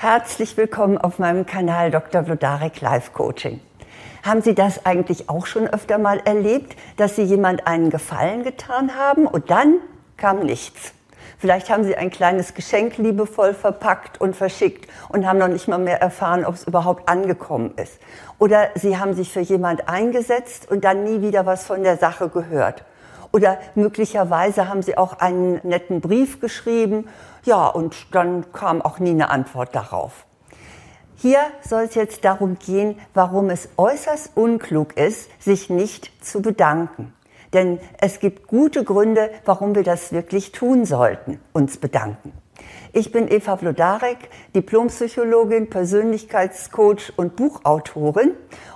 Herzlich willkommen auf meinem Kanal Dr. Vlodarek Life Coaching. Haben Sie das eigentlich auch schon öfter mal erlebt, dass Sie jemand einen Gefallen getan haben und dann kam nichts? Vielleicht haben Sie ein kleines Geschenk liebevoll verpackt und verschickt und haben noch nicht mal mehr erfahren, ob es überhaupt angekommen ist. Oder Sie haben sich für jemand eingesetzt und dann nie wieder was von der Sache gehört. Oder möglicherweise haben Sie auch einen netten Brief geschrieben. Ja, und dann kam auch nie eine Antwort darauf. Hier soll es jetzt darum gehen, warum es äußerst unklug ist, sich nicht zu bedanken. Denn es gibt gute Gründe, warum wir das wirklich tun sollten, uns bedanken. Ich bin Eva Vlodarek, Diplompsychologin, Persönlichkeitscoach und Buchautorin.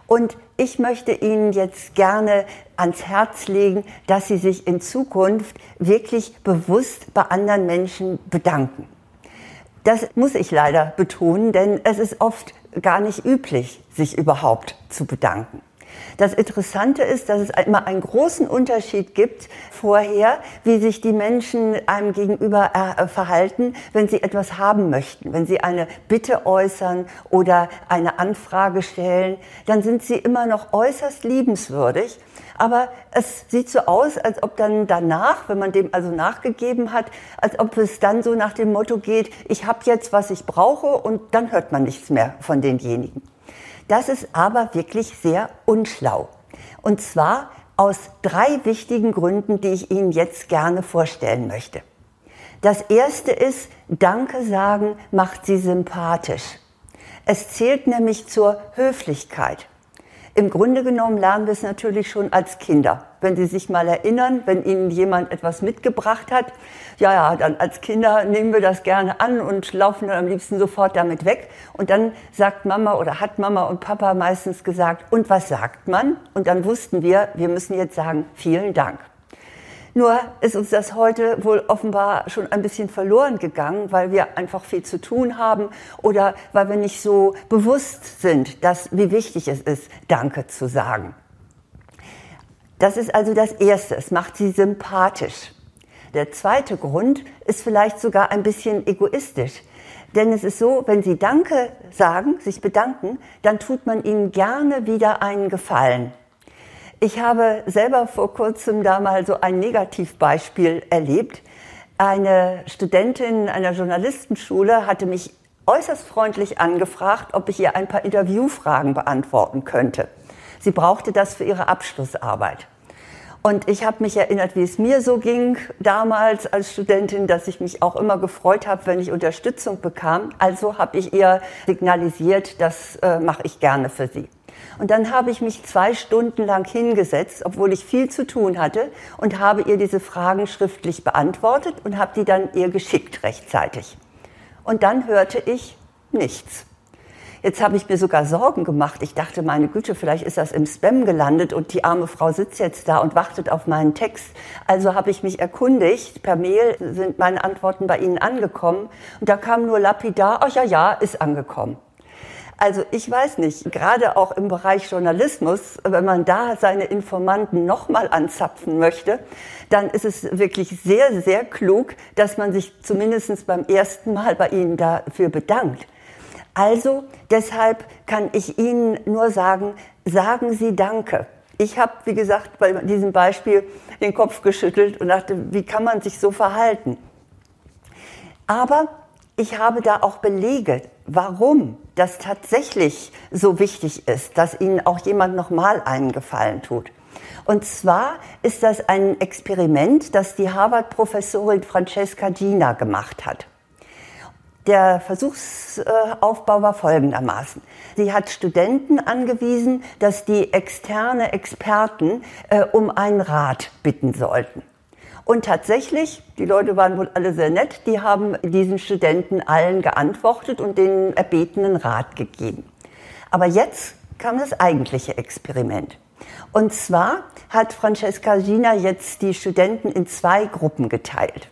Und ich möchte Ihnen jetzt gerne ans Herz legen, dass Sie sich in Zukunft wirklich bewusst bei anderen Menschen bedanken. Das muss ich leider betonen, denn es ist oft gar nicht üblich, sich überhaupt zu bedanken. Das Interessante ist, dass es immer einen großen Unterschied gibt vorher, wie sich die Menschen einem gegenüber äh, verhalten, wenn sie etwas haben möchten. Wenn sie eine Bitte äußern oder eine Anfrage stellen, dann sind sie immer noch äußerst liebenswürdig. Aber es sieht so aus, als ob dann danach, wenn man dem also nachgegeben hat, als ob es dann so nach dem Motto geht, ich habe jetzt, was ich brauche und dann hört man nichts mehr von denjenigen. Das ist aber wirklich sehr unschlau. Und zwar aus drei wichtigen Gründen, die ich Ihnen jetzt gerne vorstellen möchte. Das erste ist, Danke sagen macht Sie sympathisch. Es zählt nämlich zur Höflichkeit. Im Grunde genommen lernen wir es natürlich schon als Kinder. Wenn Sie sich mal erinnern, wenn Ihnen jemand etwas mitgebracht hat, ja, ja, dann als Kinder nehmen wir das gerne an und laufen dann am liebsten sofort damit weg. Und dann sagt Mama oder hat Mama und Papa meistens gesagt, und was sagt man? Und dann wussten wir, wir müssen jetzt sagen, vielen Dank. Nur ist uns das heute wohl offenbar schon ein bisschen verloren gegangen, weil wir einfach viel zu tun haben oder weil wir nicht so bewusst sind, dass, wie wichtig es ist, Danke zu sagen. Das ist also das Erste. Es macht sie sympathisch. Der zweite Grund ist vielleicht sogar ein bisschen egoistisch. Denn es ist so, wenn Sie Danke sagen, sich bedanken, dann tut man Ihnen gerne wieder einen Gefallen. Ich habe selber vor kurzem da mal so ein Negativbeispiel erlebt. Eine Studentin einer Journalistenschule hatte mich äußerst freundlich angefragt, ob ich ihr ein paar Interviewfragen beantworten könnte. Sie brauchte das für ihre Abschlussarbeit. Und ich habe mich erinnert, wie es mir so ging damals als Studentin, dass ich mich auch immer gefreut habe, wenn ich Unterstützung bekam. Also habe ich ihr signalisiert, das äh, mache ich gerne für sie. Und dann habe ich mich zwei Stunden lang hingesetzt, obwohl ich viel zu tun hatte, und habe ihr diese Fragen schriftlich beantwortet und habe die dann ihr geschickt rechtzeitig. Und dann hörte ich nichts. Jetzt habe ich mir sogar Sorgen gemacht. Ich dachte, meine Güte, vielleicht ist das im Spam gelandet und die arme Frau sitzt jetzt da und wartet auf meinen Text. Also habe ich mich erkundigt. Per Mail sind meine Antworten bei Ihnen angekommen. Und da kam nur lapidar, ach ja, ja, ist angekommen. Also ich weiß nicht, gerade auch im Bereich Journalismus, wenn man da seine Informanten nochmal anzapfen möchte, dann ist es wirklich sehr, sehr klug, dass man sich zumindest beim ersten Mal bei Ihnen dafür bedankt. Also deshalb kann ich Ihnen nur sagen, sagen Sie Danke. Ich habe, wie gesagt, bei diesem Beispiel den Kopf geschüttelt und dachte, wie kann man sich so verhalten? Aber ich habe da auch Belege, warum das tatsächlich so wichtig ist, dass Ihnen auch jemand nochmal einen Gefallen tut. Und zwar ist das ein Experiment, das die Harvard-Professorin Francesca Gina gemacht hat. Der Versuchsaufbau war folgendermaßen. Sie hat Studenten angewiesen, dass die externe Experten äh, um einen Rat bitten sollten. Und tatsächlich, die Leute waren wohl alle sehr nett, die haben diesen Studenten allen geantwortet und den erbetenen Rat gegeben. Aber jetzt kam das eigentliche Experiment. Und zwar hat Francesca Gina jetzt die Studenten in zwei Gruppen geteilt.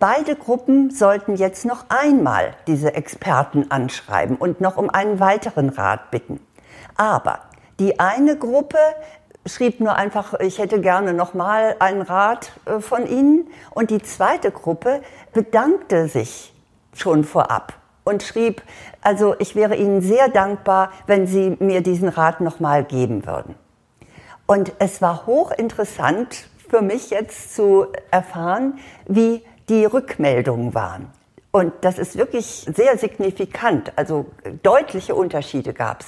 Beide Gruppen sollten jetzt noch einmal diese Experten anschreiben und noch um einen weiteren Rat bitten. Aber die eine Gruppe schrieb nur einfach, ich hätte gerne nochmal einen Rat äh, von Ihnen. Und die zweite Gruppe bedankte sich schon vorab und schrieb, also ich wäre Ihnen sehr dankbar, wenn Sie mir diesen Rat nochmal geben würden. Und es war hochinteressant für mich jetzt zu erfahren, wie die Rückmeldungen waren. Und das ist wirklich sehr signifikant, also deutliche Unterschiede gab es.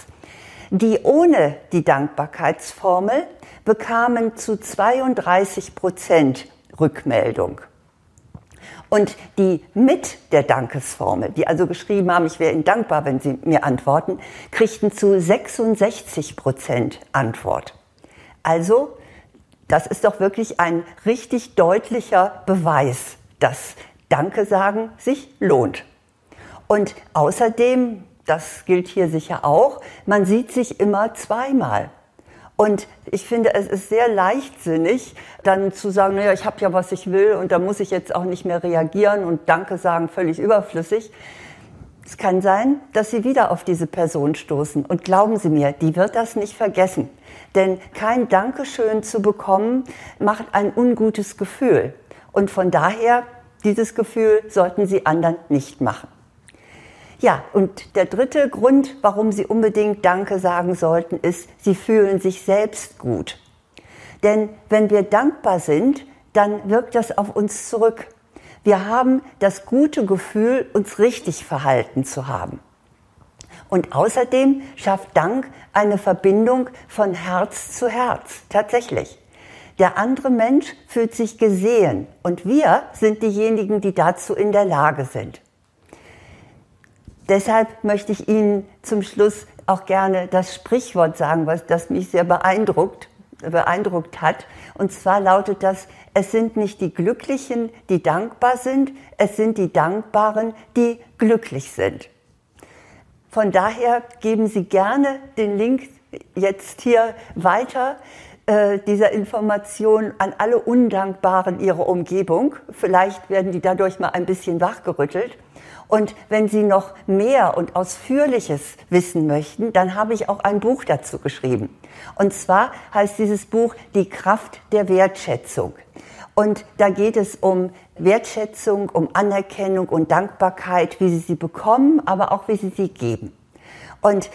Die ohne die Dankbarkeitsformel bekamen zu 32 Prozent Rückmeldung. Und die mit der Dankesformel, die also geschrieben haben, ich wäre Ihnen dankbar, wenn Sie mir antworten, kriegten zu 66 Prozent Antwort. Also, das ist doch wirklich ein richtig deutlicher Beweis, dass Danke sagen sich lohnt. Und außerdem, das gilt hier sicher auch, man sieht sich immer zweimal. Und ich finde, es ist sehr leichtsinnig, dann zu sagen, naja, ich habe ja, was ich will und da muss ich jetzt auch nicht mehr reagieren und Danke sagen, völlig überflüssig. Es kann sein, dass Sie wieder auf diese Person stoßen. Und glauben Sie mir, die wird das nicht vergessen. Denn kein Dankeschön zu bekommen, macht ein ungutes Gefühl. Und von daher, dieses Gefühl sollten Sie anderen nicht machen. Ja, und der dritte Grund, warum Sie unbedingt Danke sagen sollten, ist, Sie fühlen sich selbst gut. Denn wenn wir dankbar sind, dann wirkt das auf uns zurück. Wir haben das gute Gefühl, uns richtig verhalten zu haben. Und außerdem schafft Dank eine Verbindung von Herz zu Herz, tatsächlich. Der andere Mensch fühlt sich gesehen und wir sind diejenigen, die dazu in der Lage sind. Deshalb möchte ich Ihnen zum Schluss auch gerne das Sprichwort sagen, was das mich sehr beeindruckt, beeindruckt hat. Und zwar lautet das, es sind nicht die Glücklichen, die dankbar sind, es sind die Dankbaren, die glücklich sind. Von daher geben Sie gerne den Link jetzt hier weiter äh, dieser Information an alle Undankbaren ihrer Umgebung. Vielleicht werden die dadurch mal ein bisschen wachgerüttelt. Und wenn Sie noch mehr und ausführliches wissen möchten, dann habe ich auch ein Buch dazu geschrieben. Und zwar heißt dieses Buch Die Kraft der Wertschätzung. Und da geht es um Wertschätzung, um Anerkennung und Dankbarkeit, wie Sie sie bekommen, aber auch wie Sie sie geben. Und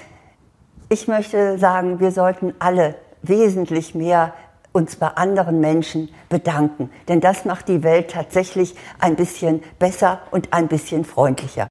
ich möchte sagen, wir sollten alle wesentlich mehr uns bei anderen Menschen bedanken. Denn das macht die Welt tatsächlich ein bisschen besser und ein bisschen freundlicher.